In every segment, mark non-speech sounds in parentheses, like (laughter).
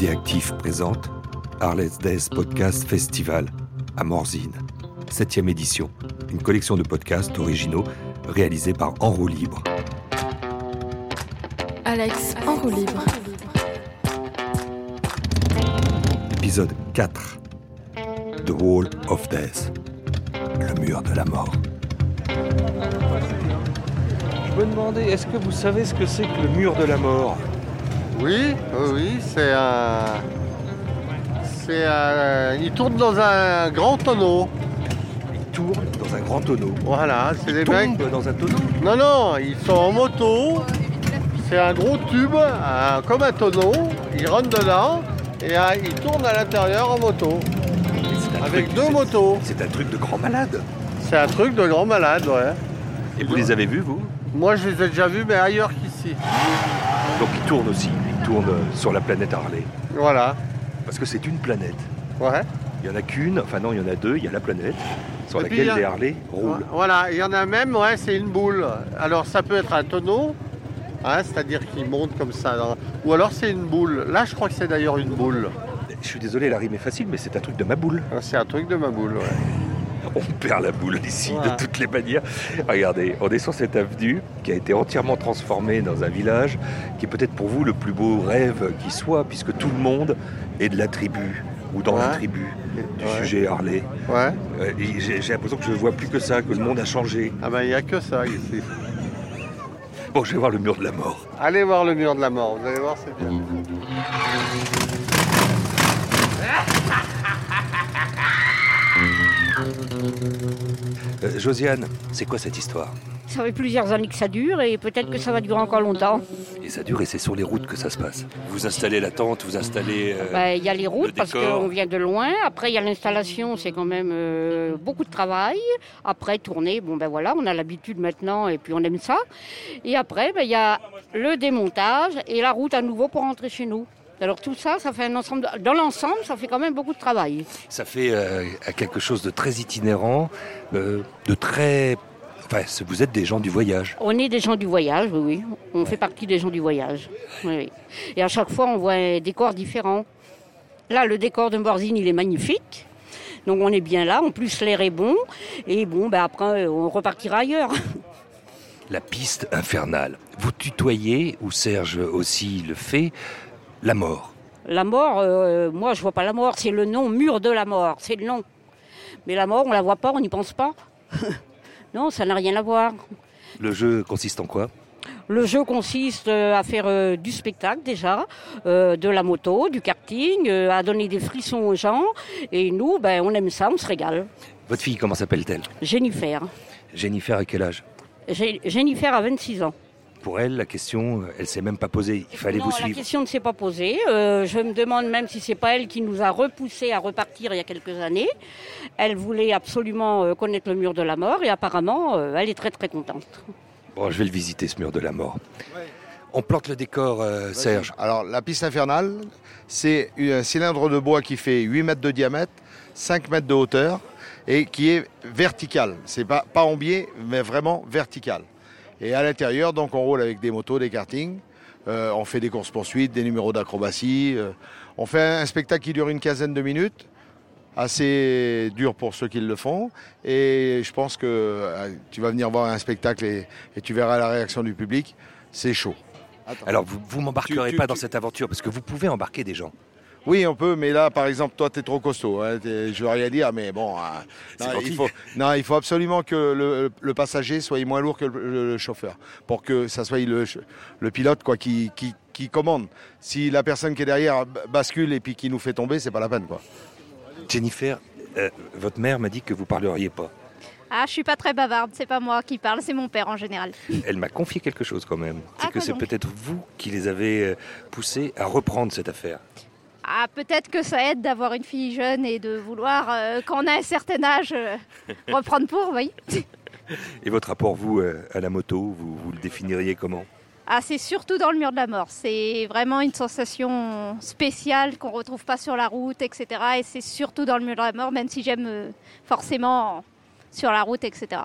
Idéactif présente Arles Days Podcast Festival à Morzine, 7 édition, une collection de podcasts originaux réalisés par En roue libre. Alex en roue libre. Épisode 4 The Wall of Death, le mur de la mort. Je me demandais, est-ce que vous savez ce que c'est que le mur de la mort? Oui, oui, c'est un. C'est un. Il tourne dans un grand tonneau. Il tourne dans un grand tonneau. Voilà, c'est des mecs. dans un tonneau Non, non, ils sont en moto. C'est un gros tube, un- comme un tonneau. Ils rentrent dedans et euh, ils tournent à l'intérieur en moto. Mais c'est un Avec truc- deux c'est- motos. C'est un truc de grand malade. C'est un truc de grand malade, ouais. Et vous les avez vus, vous? Moi, je les ai déjà vus, mais ailleurs qu'ici. Donc ils tournent aussi. Sur la planète Harley. Voilà, Parce que c'est une planète. ouais. Il n'y en a qu'une, enfin non, il y en a deux. Il y a la planète sur Et laquelle a- les Harley roulent. Voilà, il y en a même, ouais, c'est une boule. Alors ça peut être un tonneau, hein, c'est-à-dire qu'il monte comme ça. Ou alors c'est une boule. Là, je crois que c'est d'ailleurs une boule. Je suis désolé, la rime est facile, mais c'est un truc de ma boule. Ah, C'est un truc de ma boule, ouais. On perd la boule ici Voilà. de toutes les manières. Regardez, on est sur cette avenue qui a été entièrement transformée dans un village qui est peut-être pour vous le plus beau rêve qui soit, puisque tout le monde est de la tribu ou dans la tribu du Ouais. sujet Harley. Ouais. Euh, j'ai l'impression que je ne vois plus que ça, que le monde a changé. Ah ben il n'y a que ça ici. Bon, je vais voir le mur de la mort. Allez voir le mur de la mort, vous allez voir, c'est bien. (laughs) Euh, Josiane, c'est quoi cette histoire? Ça fait plusieurs années que ça dure et peut-être que ça va durer encore longtemps. Et ça dure et c'est sur les routes que ça se passe. Vous installez la tente, vous installez... euh, Bah, Il y a les routes le parce qu'on vient de loin. Après, il y a l'installation, c'est quand même euh, beaucoup de travail. Après, tourner, bon ben voilà, on a l'habitude maintenant et puis on aime ça. Et après, ben, il y a le démontage et la route à nouveau pour rentrer chez nous. Alors tout ça, ça fait un ensemble. de- Dans l'ensemble, ça fait quand même beaucoup de travail. Ça fait euh, quelque chose de très itinérant, euh, de très... Enfin, vous êtes des gens du voyage. On est des gens du voyage, oui, oui. On fait partie des gens du voyage. Oui, oui. Et à chaque fois, on voit un décor différent. Là, le décor de Morzine, il est magnifique. Donc on est bien là. En plus, l'air est bon. Et bon, ben après, on repartira ailleurs. La piste infernale. Vous tutoyez, ou Serge aussi le fait, la mort. La mort, euh, moi, je vois pas la mort. C'est le nom, mur de la mort. C'est le nom. Mais la mort, on la voit pas, on n'y pense pas. (laughs) non, ça n'a rien à voir. Le jeu consiste en quoi? Le jeu consiste euh, à faire euh, du spectacle déjà, euh, de la moto, du karting, euh, à donner des frissons aux gens. Et nous, ben, on aime ça, on se régale. Votre fille, comment s'appelle-t-elle? Jennifer. Jennifer, à quel âge? Jennifer a 26 ans. Pour elle, la question, elle s'est même pas posée. Il fallait non, vous la suivre. question ne s'est pas posée. Euh, je me demande même si c'est pas elle qui nous a repoussés à repartir il y a quelques années. Elle voulait absolument euh, connaître le mur de la mort et apparemment, euh, elle est très très contente. Bon, je vais le visiter, ce mur de la mort. On plante le décor, euh, Serge. Alors, la piste infernale, c'est un cylindre de bois qui fait 8 mètres de diamètre, 5 mètres de hauteur et qui est vertical. C'est pas, pas en biais, mais vraiment vertical. Et à l'intérieur, donc, on roule avec des motos, des kartings. Euh, on fait des courses-poursuites, des numéros d'acrobatie. euh, on fait un spectacle qui dure une quinzaine de minutes, assez dur pour ceux qui le font. Et je pense que euh, tu vas venir voir un spectacle et, et tu verras la réaction du public. C'est chaud. Attends. Alors, vous, vous m'embarquerez Tu- tu- pas dans tu- cette aventure, parce que vous pouvez embarquer des gens. Oui, on peut, mais là, par exemple, toi, tu es trop costaud. Hein, je veux rien dire, mais bon. hein, non, il faut, non, il faut absolument que le, le passager soit moins lourd que le, le chauffeur, pour que ça soit le, pilote quoi, qui, qui, qui commande. Si la personne qui est derrière bascule et puis qui nous fait tomber, c'est pas la peine. Quoi. Jennifer, euh, votre mère m'a dit que vous parleriez pas. Ah, je suis pas très bavarde, c'est pas moi qui parle, c'est mon père en général. Elle m'a confié quelque chose quand même. C'est Ah, que c'est peut-être vous qui les avez euh, poussés à reprendre cette affaire. Ah, peut-être que ça aide d'avoir une fille jeune et de vouloir, euh, quand on a un certain âge, euh, reprendre pour, oui. (laughs) Et votre rapport, vous, euh, à la moto, vous, vous le définiriez comment? Ah, c'est surtout dans le mur de la mort. C'est vraiment une sensation spéciale qu'on retrouve pas sur la route, etc. Et c'est surtout dans le mur de la mort, même si j'aime forcément sur la route, etc.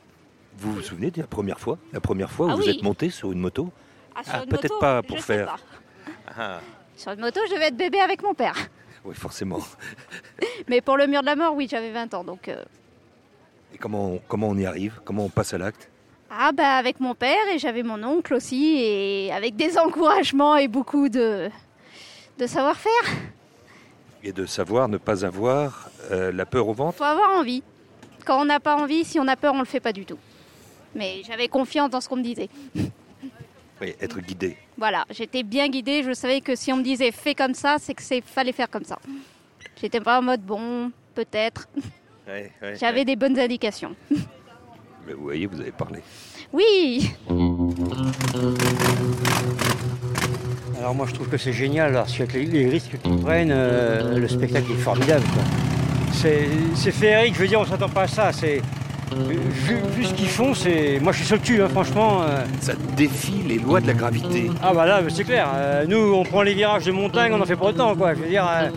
Vous vous souvenez de la première fois? La première fois où Ah vous oui. êtes monté sur une moto? Ah, Ah, peut-être pas pour je faire. Sur une moto, je devais être bébé avec mon père. Oui, forcément. (laughs) Mais pour le mur de la mort, oui, j'avais 20 ans. Donc, euh, Et comment on, comment on y arrive? Comment on passe à l'acte? Ah bah avec mon père et j'avais mon oncle aussi et avec des encouragements et beaucoup de, de savoir-faire. Et de savoir ne pas avoir euh, la peur au ventre? Faut avoir envie. Quand on n'a pas envie, si on a peur, on le fait pas du tout. Mais j'avais confiance dans ce qu'on me disait. (laughs) Oui, être guidé. Voilà, j'étais bien guidée. Je savais que si on me disait fais comme ça, c'est que c'est fallait faire comme ça. J'étais pas en mode bon, peut-être. (laughs) Ouais, ouais, J'avais ouais. des bonnes indications. (laughs) Mais vous voyez, vous avez parlé. Oui, Alors moi je trouve que c'est génial, alors, avec les, les risques qu'ils prennent, euh, le spectacle est formidable. quoi. C'est c'est féerique, je veux dire, on s'attend pas à ça. C'est vu, vu ce qu'ils font, c'est moi je suis sur le cul, hein, franchement. euh. Ça défie les lois de la gravité. Ah bah là, c'est clair. euh, nous, on prend les virages de montagne, on en fait pas autant, quoi. Je veux dire, euh,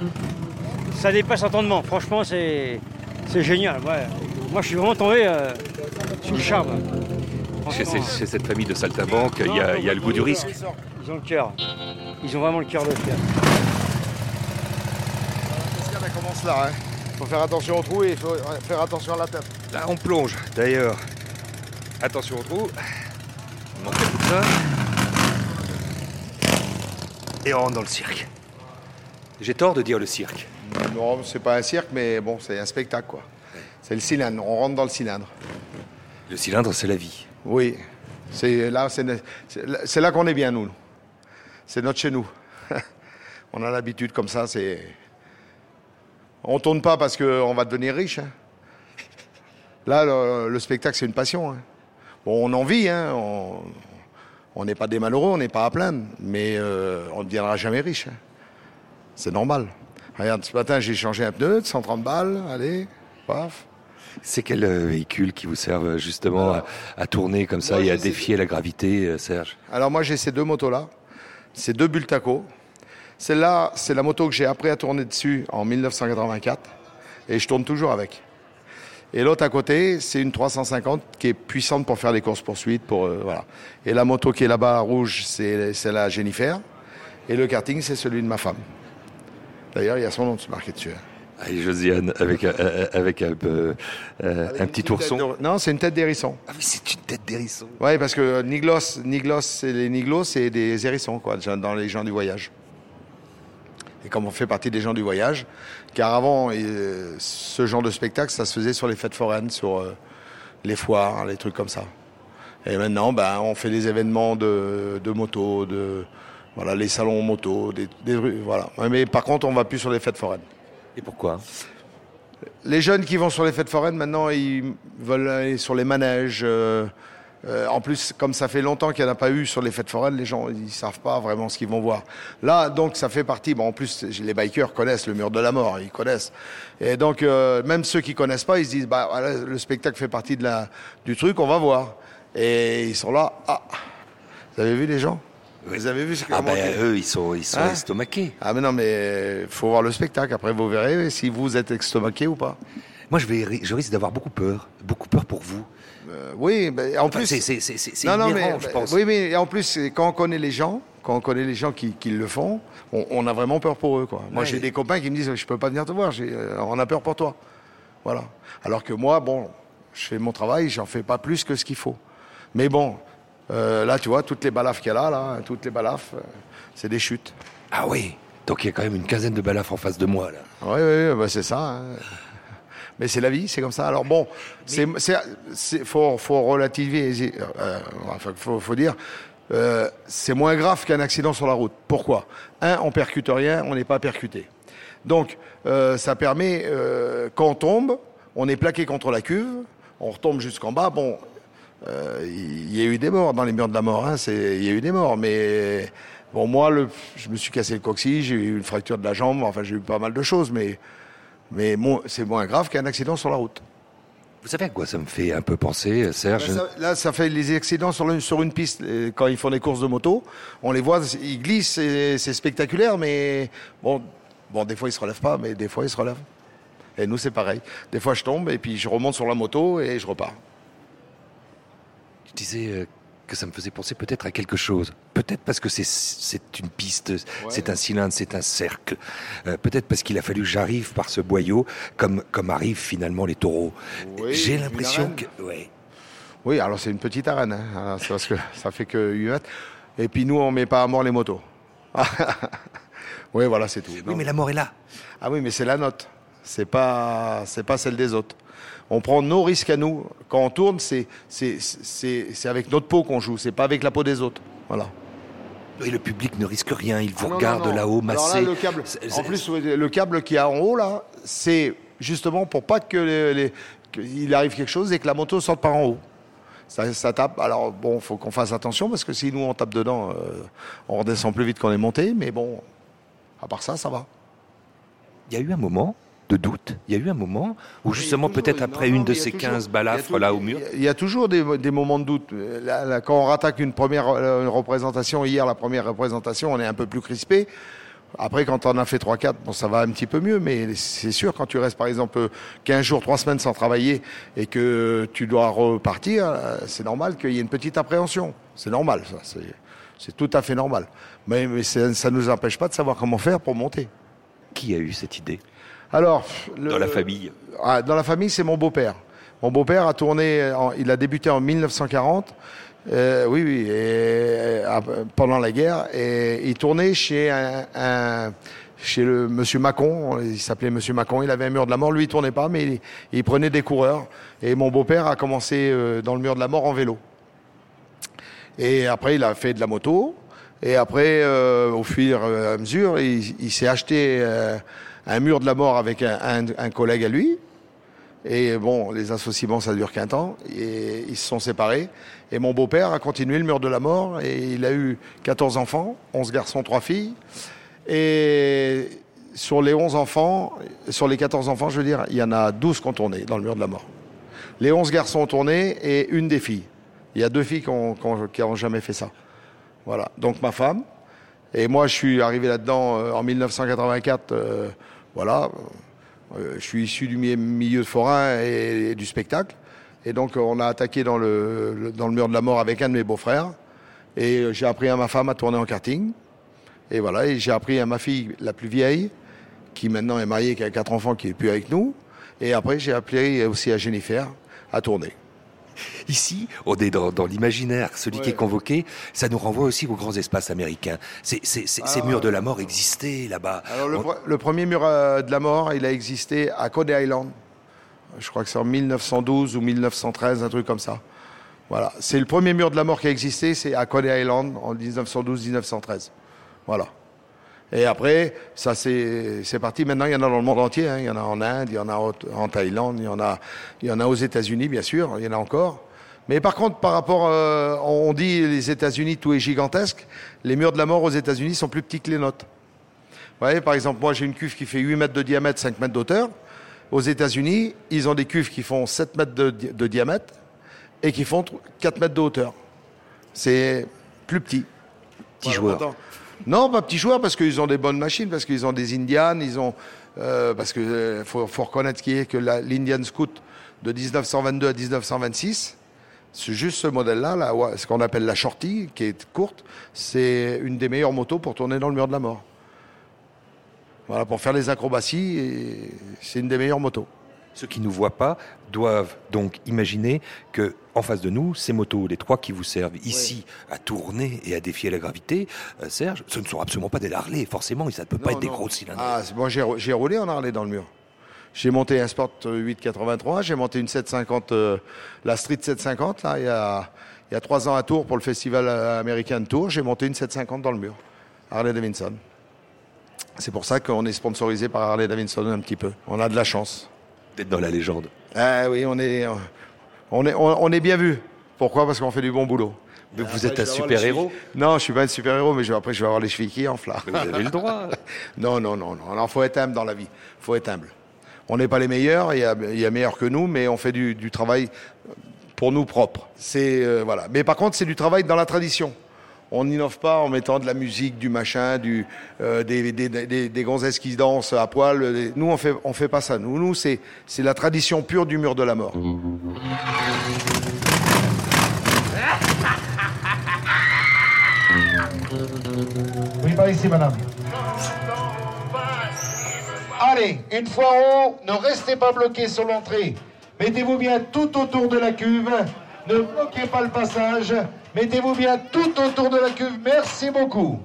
ça dépasse entendement. Franchement, c'est c'est génial. ouais. Moi, je suis vraiment tombé euh, sur le charme. Chez, Franchement, ces- chez cette famille de saltimbanques, il y a, il y a le goût du risque. Ils ont le cœur. Ils ont vraiment le cœur de le faire. Qu'elle commence là. Il faut faire attention au trou et il faut faire attention à la tête. Là, on plonge. D'ailleurs, attention au trou. On monte tout ça. Et on rentre dans le cirque. J'ai tort de dire le cirque. Non, c'est pas un cirque, mais bon, c'est un spectacle, quoi. C'est le cylindre. On rentre dans le cylindre. Le cylindre, c'est la vie. Oui. C'est là, c'est là qu'on est bien, nous. C'est notre chez nous. (laughs) on a l'habitude comme ça. C'est. On tourne pas parce qu'on va devenir riche. hein. Là, le, le spectacle, c'est une passion. hein. Bon, on en vit. Hein. On n'est pas des malheureux, on n'est pas à plaindre, mais euh, on ne deviendra jamais riche. C'est normal. Regarde, ce matin, j'ai changé un pneu de 130 balles. Allez, paf. C'est quel euh, véhicule qui vous sert euh, justement à, à tourner comme ça et à défier la gravité, Serge? Alors moi j'ai ces deux motos-là, ces deux Bultaco. Celle-là, c'est la moto que j'ai appris à tourner dessus en 1984 et je tourne toujours avec. Et l'autre à côté, c'est une 350 qui est puissante pour faire des courses poursuites, pour euh, voilà. Et la moto qui est là-bas rouge, c'est c'est la Jennifer. Et le karting, c'est celui de ma femme. D'ailleurs, il y a son nom de marqué dessus. hein. Allez, Josiane, avec, avec un, euh, Avec un une petit ourson. de- Non, c'est une tête d'hérisson. Ah oui, c'est une tête d'hérisson. Oui, parce que Niglos, les Niglos, c'est des hérissons, quoi, dans les gens du voyage. Et comme on fait partie des gens du voyage, car avant, euh, ce genre de spectacle, ça se faisait sur les fêtes foraines, sur euh, les foires, les trucs comme ça. Et maintenant, ben, on fait des événements de, de moto, de voilà, les salons moto, des, des rues, voilà. Mais par contre, on va plus sur les fêtes foraines. Et pourquoi? Les jeunes qui vont sur les fêtes foraines, maintenant, ils veulent aller sur les manèges. euh, euh, en plus, comme ça fait longtemps qu'il n'y en a pas eu sur les fêtes foraines, les gens ils savent pas vraiment ce qu'ils vont voir. Là, donc, ça fait partie. Bon, en plus, les bikers connaissent le mur de la mort, ils connaissent. Et donc, euh, même ceux qui connaissent pas, ils se disent, bah, voilà, le spectacle fait partie de la, du truc, on va voir. Et ils sont là. Ah, vous avez vu les gens? Vous avez vu ce Ah comment- ben eux, ils sont, ils sont Hein estomaqués. Ah, mais non, mais faut voir le spectacle. Après, vous verrez si vous êtes estomaqué ou pas. Moi, je, vais, ri- je risque d'avoir beaucoup peur. Beaucoup peur pour vous. Euh, oui, mais en Enfin, plus, c'est- c'est- non, non, inhérent, mais je pense. oui, mais en plus, quand on connaît les gens, quand on connaît les gens qui, qui le font, on, on a vraiment peur pour eux, quoi. Moi, Ouais. j'ai des copains qui me disent, je peux pas venir te voir, euh, on a peur pour toi, voilà. Alors que moi, bon, je fais mon travail, j'en fais pas plus que ce qu'il faut. Mais bon, euh, là, tu vois, toutes les balafres qu'il y a là, là, toutes les balafres, euh, c'est des chutes. Ah oui. Donc il y a quand même une quinzaine de balafres en face de moi là. Oui, oui, oui, bah, c'est ça. hein. Mais c'est la vie, c'est comme ça. Alors bon, c'est, faut, faut relativiser. Euh, enfin, faut, faut dire, euh, c'est moins grave qu'un accident sur la route. Pourquoi? Un, on percute rien, on n'est pas percuté. Donc, euh, ça permet, euh, quand on tombe, on est plaqué contre la cuve, on retombe jusqu'en bas. Bon, euh, il y a eu des morts dans les murs de la mort. Hein, il y a eu des morts, mais bon, moi, le, je me suis cassé le coccyx, j'ai eu une fracture de la jambe. Enfin, j'ai eu pas mal de choses, mais mais c'est moins grave qu'un accident sur la route. Vous savez à quoi ça me fait un peu penser, euh, Serge Là ça, là, ça fait les accidents sur, le- sur une piste. Quand ils font des courses de moto, on les voit, ils glissent, c'est c'est spectaculaire, mais bon, bon, des fois ils se relèvent pas, mais des fois ils se relèvent. Et nous, c'est pareil. Des fois, je tombe et puis je remonte sur la moto et je repars. Tu disais, euh, que ça me faisait penser peut-être à quelque chose. Peut-être parce que c'est une piste, c'est un cylindre, c'est un cercle. Euh, peut-être parce qu'il a fallu que j'arrive par ce boyau, comme comme arrivent finalement les taureaux. Oui, J'ai l'impression que ouais. Oui, alors c'est une petite arène, hein. Alors, c'est parce que (laughs) ça fait que 8 mètres. Et puis nous, on met pas à mort les motos. (laughs) oui, voilà, c'est tout. Oui, Non. mais la mort est là. Ah oui, mais c'est la note. C'est pas, c'est pas celle des autres. On prend nos risques à nous. Quand on tourne, c'est, c'est, c'est, c'est avec notre peau qu'on joue. C'est pas avec la peau des autres. Voilà. Et le public ne risque rien. Il vous Ah non, regarde non, non. là-haut, massé. là, le câble, en plus, le câble qui a en haut là, c'est justement pour pas que les, les- qu'il arrive quelque chose et que la moto sorte par en haut. Ça, ça tape. Alors bon, faut qu'on fasse attention parce que si nous on tape dedans, euh, on redescend plus vite qu'on est monté. Mais bon, à part ça, ça va. Il y a eu un moment de doute. Il y a eu un moment où justement, peut-être après une de ces toujours- 15 il y a balafres là au mur. Il y a- toujours des, moments de doute. Quand on rattaque une première euh, représentation, hier la première représentation, on est un peu plus crispé. Après, quand on a fait 3-4, bon, ça va un petit peu mieux, mais c'est sûr, quand tu restes par exemple 15 jours, 3 semaines sans travailler et que tu dois repartir, euh, c'est normal qu'il y ait une petite appréhension. C'est normal, ça. C'est, tout à fait normal. Mais, mais ça ne nous empêche pas de savoir comment faire pour monter. Qui a eu cette idée? Alors, le- dans la famille ah, dans la famille, c'est mon beau-père. Mon beau-père a tourné, en- il a débuté en 1940. euh, oui, oui, et, euh, pendant la guerre, et il tournait chez un, un- chez le Monsieur Macon. Il s'appelait Monsieur Macon. Il avait un mur de la mort. Lui, il tournait pas, mais il, il prenait des coureurs. Et mon beau-père a commencé euh, dans le mur de la mort en vélo. Et après, il a fait de la moto. Et après, euh, au fur et à mesure, il, il s'est acheté euh, un mur de la mort avec un, collègue à lui. Et bon, les associements, ça dure qu'un temps. Et ils se sont séparés. Et mon beau-père a continué le mur de la mort. Et il a eu 14 enfants, 11 garçons, 3 filles. Et sur les 11 enfants, sur les 14 enfants, je veux dire, il y en a 12 qui ont tourné dans le mur de la mort. Les 11 garçons ont tourné et une des filles. Il y a deux filles qui n'ont jamais fait ça. Voilà. Donc ma femme. Et moi, je suis arrivé là-dedans euh, en 1984. euh, voilà. Euh, je suis issu du mi- milieu de forain et, et du spectacle. Et donc, euh, on a attaqué dans le, le- dans le mur de la mort avec un de mes beaux-frères. Et euh, j'ai appris à ma femme à tourner en karting. Et voilà. Et j'ai appris à ma fille, la plus vieille, qui maintenant est mariée, qui a quatre enfants, qui est plus avec nous. Et après, j'ai appris aussi à Jennifer à tourner. Ici, on est dans, dans l'imaginaire. Celui qui est convoqué, ça nous renvoie aussi aux grands espaces américains. Ces Ah. murs de la mort existaient là-bas. Alors, le, On- pre- le premier mur euh, de la mort, il a existé à Cody Island. Je crois que c'est en 1912 ou 1913, un truc comme ça. Voilà. C'est le premier mur de la mort qui a existé, c'est à Cody Island en 1912-1913. Voilà. Et après, ça c'est c'est parti. Maintenant, il y en a dans le monde entier. hein. Il y en a en Inde, il y en a en, Thaïlande, il y en a, il y en a aux États-Unis, bien sûr. Il y en a encore. Mais par contre, par rapport, euh, on dit les États-Unis, tout est gigantesque. Les murs de la mort aux États-Unis sont plus petits que les nôtres. Vous voyez, par exemple, moi j'ai une cuve qui fait 8 mètres de diamètre, 5 mètres d'auteur. Aux États-Unis, ils ont des cuves qui font 7 mètres de, di- de diamètre et qui font 4 mètres de hauteur. C'est plus petit. Petit Voilà, joueur. attends. Non, pas petits joueurs parce qu'ils ont des bonnes machines, parce qu'ils ont des Indians, ils ont euh, parce que euh, faut, reconnaître qu'il est que l'Indian Scout de 1922 à 1926, c'est juste ce modèle-là, ce qu'on appelle la shorty, qui est courte, c'est une des meilleures motos pour tourner dans le mur de la mort. Voilà, pour faire les acrobaties, c'est une des meilleures motos. Ceux qui ne nous voient pas doivent donc imaginer que en face de nous, ces motos, les trois qui vous servent ici à tourner et à défier la gravité, euh, Serge, ce ne sont absolument pas des Harley, forcément, ça ne peut pas Non, être des gros cylindres. Ah, moi j'ai rou- j'ai roulé en Harley dans le mur. J'ai monté un Sport euh, 883, j'ai monté une 750, euh, la Street 750, là, il y a, il y a trois ans à Tours pour le festival euh, américain de Tours, j'ai monté une 750 dans le mur. Harley Davidson. C'est pour ça qu'on est sponsorisé par Harley Davidson un petit peu. On a de la chance. Dans la légende. Ah oui, on est, on est, on, est bien vu. Pourquoi? Parce qu'on fait du bon boulot. Mais vous Après, êtes un super-héros. Non, je suis pas un super-héros, mais je, après je vais avoir les chevilles qui enflent. Vous avez le droit. (laughs) Non, non, non, non. Alors, faut être humble dans la vie. faut être humble. On n'est pas les meilleurs, il y a, il y a meilleurs que nous, mais on fait du, du travail pour nous propre. C'est euh, voilà. Mais par contre, c'est du travail dans la tradition. On n'innove pas en mettant de la musique, du machin, euh, des, gonzesses qui dansent à poil. Nous, on fait, on fait pas ça. Nous, nous c'est, la tradition pure du mur de la mort. (laughs) Oui, par ici, madame. Allez, une fois haut, ne restez pas bloqué sur l'entrée. Mettez-vous bien tout autour de la cuve. Ne bloquez pas le passage. Mettez-vous bien tout autour de la cuve. Merci beaucoup.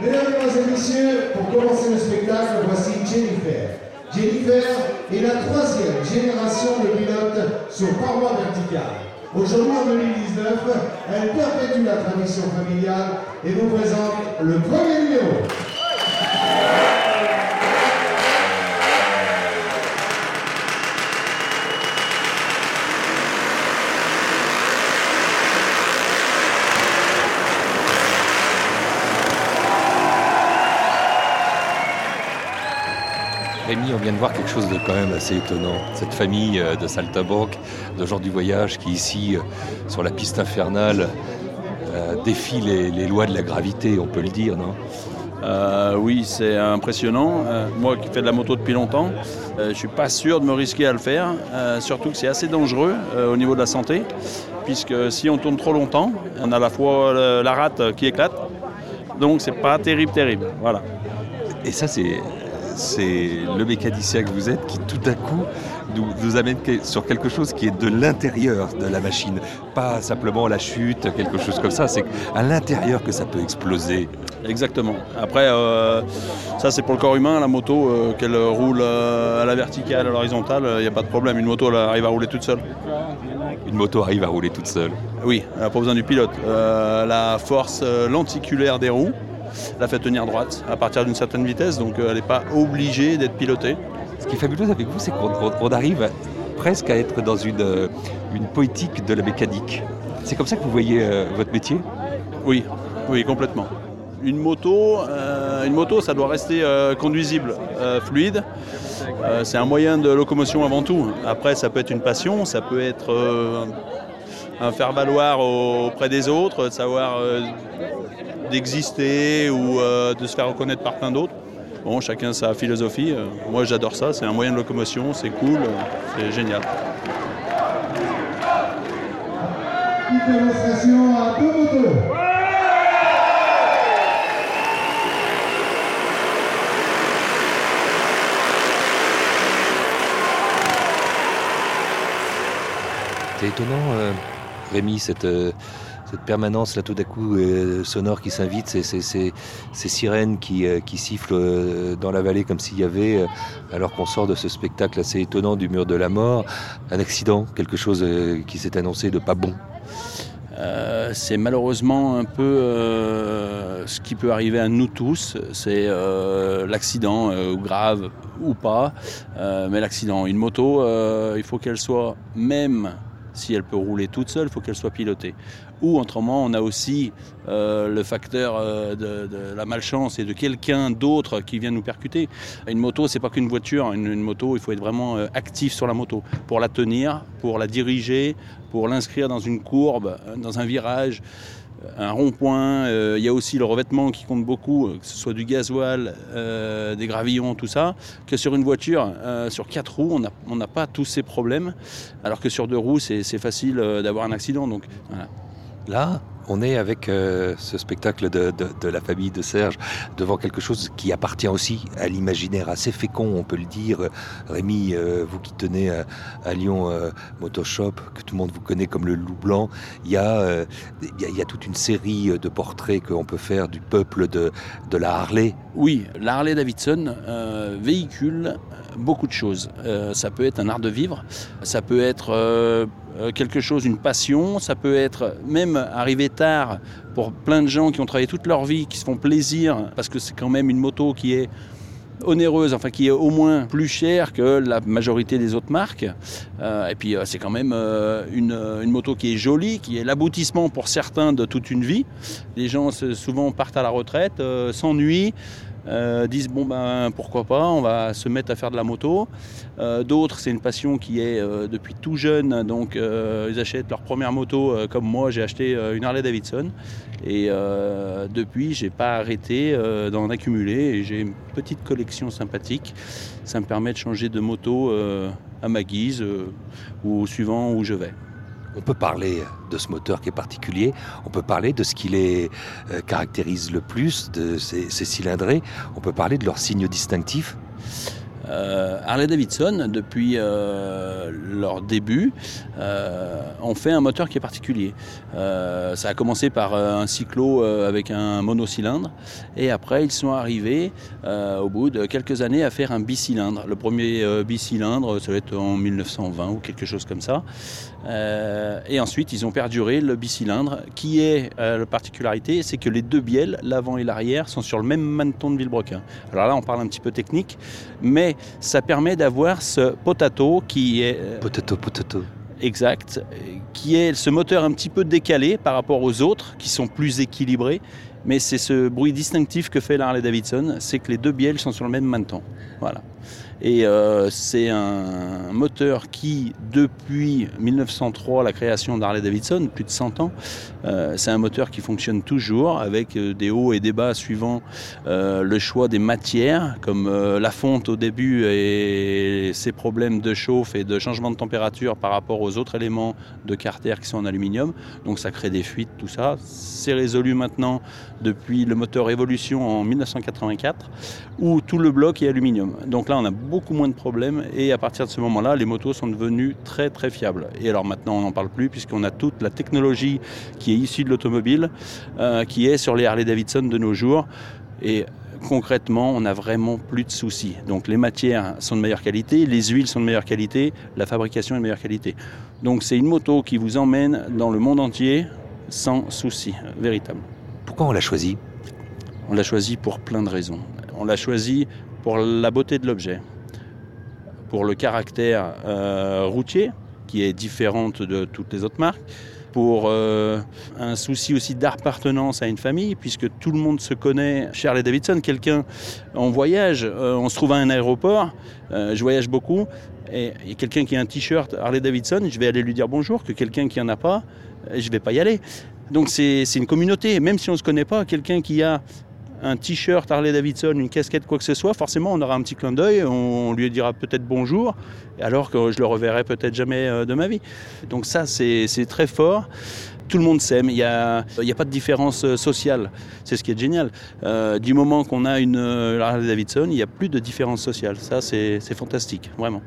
Mesdames et messieurs, pour commencer le spectacle, voici Jennifer. Jennifer est la troisième génération de pilotes sur paroi verticale. Aujourd'hui, en 2019, elle perpétue la tradition familiale et vous présente le premier numéro. On vient de voir quelque chose de quand même assez étonnant. Cette famille euh, de saltabanque, de gens du voyage qui ici, euh, sur la piste infernale, euh, défie les, les lois de la gravité, on peut le dire, non? Euh, oui, c'est impressionnant. Euh, moi qui fais de la moto depuis longtemps, je ne suis pas sûr de me risquer à le faire. Surtout que c'est assez dangereux au niveau de la santé, puisque si on tourne trop longtemps, on a à la fois le- la rate qui éclate. Donc c'est pas terrible, terrible. Voilà. Et ça, c'est c'est le mécanicien que vous êtes qui tout à coup nous, nous amène sur quelque chose qui est de l'intérieur de la machine, pas simplement la chute, quelque chose comme ça. C'est à l'intérieur que ça peut exploser. Exactement. Après, euh, ça c'est pour le corps humain, la moto, euh, qu'elle roule euh, à la verticale, à l'horizontale, il n'y a pas de problème. Une moto, elle arrive à rouler toute seule. Une moto arrive à rouler toute seule. Oui, elle n'a pas besoin du pilote. La force lenticulaire des roues la fait tenir droite à partir d'une certaine vitesse, donc euh, elle n'est pas obligée d'être pilotée. Ce qui est fabuleux avec vous, c'est qu'on on- on arrive presque à être dans une, euh, une poétique de la mécanique. C'est comme ça que vous voyez euh, votre métier? Oui, oui, complètement. Une moto, euh, une moto, ça doit rester euh, conduisible, fluide. C'est un moyen de locomotion avant tout. Après, ça peut être une passion, ça peut être un faire valoir auprès des autres, de savoir euh, d'exister ou euh, de se faire reconnaître par plein d'autres. Bon, chacun sa philosophie. Euh, moi, j'adore ça. C'est un moyen de locomotion, c'est cool, c'est génial. Une démonstration à deux motos. C'est étonnant, euh, Rémi, cette, euh, cette permanence là tout d'un coup euh, sonore qui s'invite, ces, sirènes qui, euh, sifflent dans la vallée comme s'il y avait, alors qu'on sort de ce spectacle assez étonnant du mur de la mort, un accident, quelque chose qui s'est annoncé de pas bon. C'est malheureusement un peu ce qui peut arriver à nous tous, c'est l'accident, grave ou pas, mais l'accident. Une moto, il faut qu'elle soit, même si elle peut rouler toute seule, il faut qu'elle soit pilotée. Ou autrement, on a aussi euh, le facteur euh, de, la malchance et de quelqu'un d'autre qui vient nous percuter. Une moto, c'est pas qu'une voiture. Une, moto, il faut être vraiment euh, actif sur la moto pour la tenir, pour la diriger, pour l'inscrire dans une courbe, dans un virage, un rond-point. Euh, Il y a aussi le revêtement qui compte beaucoup, euh, que ce soit du gasoil, euh, des gravillons, tout ça. Que sur une voiture, euh, sur quatre roues, on n'a pas tous ces problèmes, alors que sur deux roues, c'est facile euh, d'avoir un accident. Donc, voilà. Là, on est avec euh, ce spectacle de, la famille de Serge devant quelque chose qui appartient aussi à l'imaginaire assez fécond, on peut le dire. Rémi, euh, vous qui tenez à, Lyon euh, Motoshop, que tout le monde vous connaît comme le loup blanc, il y, a, euh, toute une série de portraits qu'on peut faire du peuple de, la Harley. Oui, la Harley Davidson véhicule beaucoup de choses. Ça peut être un art de vivre, ça peut être quelque chose, une passion, ça peut être même arrivé tard pour plein de gens qui ont travaillé toute leur vie, qui se font plaisir, parce que c'est quand même une moto qui est onéreuse, enfin qui est au moins plus chère que la majorité des autres marques. Euh, et puis euh, c'est quand même euh, une, une moto qui est jolie, qui est l'aboutissement pour certains de toute une vie. Les gens souvent partent à la retraite, euh, s'ennuient. Euh, disent bon ben pourquoi pas, on va se mettre à faire de la moto. Euh, d'autres, c'est une passion qui est euh, depuis tout jeune, donc ils achètent leur première moto comme moi, j'ai acheté une Harley Davidson. Et depuis, j'ai pas arrêté d'en accumuler et j'ai une petite collection sympathique. Ça me permet de changer de moto à ma guise ou suivant où je vais. On peut parler de ce moteur qui est particulier, on peut parler de ce qui les euh, caractérise le plus, de ces, cylindrés, on peut parler de leurs signes distinctifs. Euh, Harley Davidson, depuis euh, leur début, ont fait un moteur qui est particulier. ça a commencé par un cyclo avec un monocylindre et après ils sont arrivés au bout de quelques années à faire un bicylindre. Le premier bicylindre, ça va être en 1920 ou quelque chose comme ça. Euh, et ensuite, ils ont perduré le bicylindre, qui est euh, la particularité, c'est que les deux bielles, l'avant et l'arrière, sont sur le même maneton de Villebrequin. Alors là, on parle un petit peu technique, mais ça permet d'avoir ce potato qui est... Euh, potato, potato. Exact, qui est ce moteur un petit peu décalé par rapport aux autres, qui sont plus équilibrés, mais c'est ce bruit distinctif que fait l'Harley Davidson, c'est que les deux bielles sont sur le même maneton. Voilà. Et euh, c'est un moteur qui, depuis 1903, la création d'Harley Davidson, plus de 100 ans, euh, c'est un moteur qui fonctionne toujours avec euh, des hauts et des bas suivant le choix des matières, comme la fonte au début et ses problèmes de chauffe et de changement de température par rapport aux autres éléments de carter qui sont en aluminium. Donc ça crée des fuites, tout ça. C'est résolu maintenant depuis le moteur Evolution en 1984, où tout le bloc est aluminium. Donc là, on a beaucoup moins de problèmes et à partir de ce moment-là, les motos sont devenues très très fiables. Et alors maintenant, on n'en parle plus puisqu'on a toute la technologie qui est issue de l'automobile, euh, qui est sur les Harley Davidson de nos jours. Et concrètement, on n'a vraiment plus de soucis. Donc les matières sont de meilleure qualité, les huiles sont de meilleure qualité, la fabrication est de meilleure qualité. Donc c'est une moto qui vous emmène dans le monde entier sans souci véritable. Pourquoi on l'a choisi On l'a choisi pour plein de raisons. On l'a choisi pour la beauté de l'objet pour le caractère euh, routier, qui est différente de toutes les autres marques, pour euh, un souci aussi d'appartenance à une famille, puisque tout le monde se connaît. Charles Davidson, quelqu'un en voyage, euh, on se trouve à un aéroport, je voyage beaucoup, et, quelqu'un qui a un t-shirt Harley Davidson, je vais aller lui dire bonjour, que quelqu'un qui en a pas, je vais pas y aller. Donc c'est une communauté, même si on ne se connaît pas, quelqu'un qui a un t-shirt Harley Davidson, une casquette, quoi que ce soit, forcément on aura un petit clin d'œil, on lui dira peut-être bonjour, alors que je le reverrai peut-être jamais euh, de ma vie. Donc ça c'est très fort tout le monde s'aime, il n'y a, a, pas de différence euh, sociale. C'est ce qui est génial. Euh, du moment qu'on a une Harley Davidson, il n'y a plus de différence sociale. Ça, c'est fantastique, vraiment.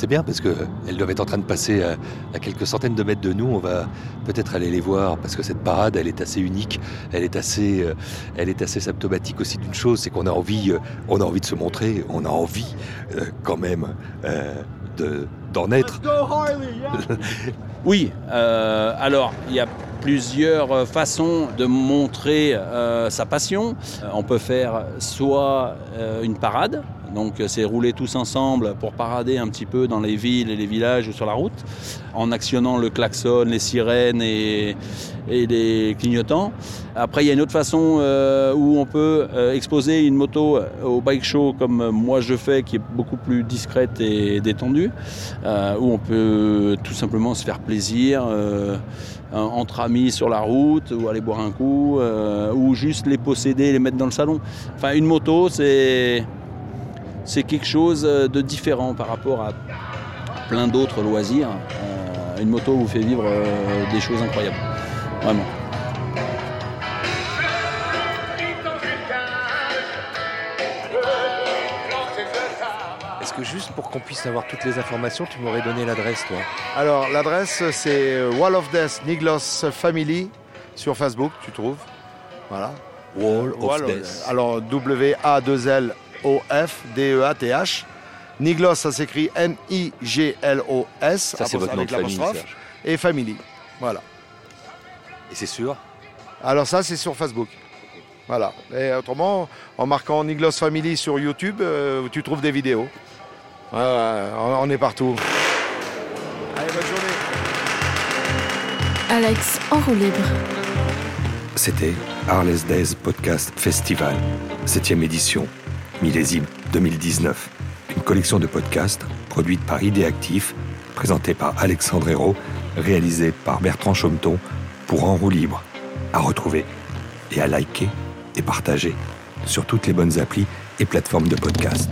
C'est bien parce qu'elles doivent être en train de passer à, quelques centaines de mètres de nous. On va peut-être aller les voir parce que cette parade, elle est assez unique. Elle est assez, euh, elle est assez symptomatique aussi d'une chose, c'est qu'on a envie, euh, on a envie de se montrer, on a envie euh, quand même de, d'en être. (laughs) oui. alors, il y a plusieurs façons de montrer sa passion. On peut faire soit une parade, donc euh, c'est rouler tous ensemble pour parader un petit peu dans les villes et les villages ou sur la route, en actionnant le klaxon, les sirènes et, les clignotants. Après, il y a une autre façon euh, où on peut euh, exposer une moto au bike show comme moi je fais, qui est beaucoup plus discrète et détendue, où on peut tout simplement se faire plaisir entre amis sur la route, ou aller boire un coup, ou juste les posséder les mettre dans le salon. Enfin, une moto, c'est c'est quelque chose euh, de différent par rapport à plein d'autres loisirs. Euh, une moto vous fait vivre euh, des choses incroyables. Vraiment. Est-ce que juste pour qu'on puisse avoir toutes les informations, tu m'aurais donné l'adresse, toi? Alors, l'adresse, c'est Wall of Death Niglos Family sur Facebook, tu trouves? Voilà. Wall of Death. Alors, W-A-2-L O-F-D-E-A-T-H. Niglos, ça s'écrit N-I-G-L-O-S. Ça, c'est votre nom de famille. Et Family. Voilà. Et c'est sûr Alors, ça, c'est sur Facebook. Voilà. Et autrement, en marquant Niglos Family sur YouTube, euh, tu trouves des vidéos. on est partout. Allez, bonne journée. Alex en roue libre. C'était Arles Days Podcast Festival, 7e édition, millésime 2019. Une collection de podcasts produite par Idéactif, présentée par Alexandre Hérault, réalisée par Bertrand Chaumeton pour En roue libre. À retrouver et à liker et partager sur toutes les bonnes applis et plateformes de podcast.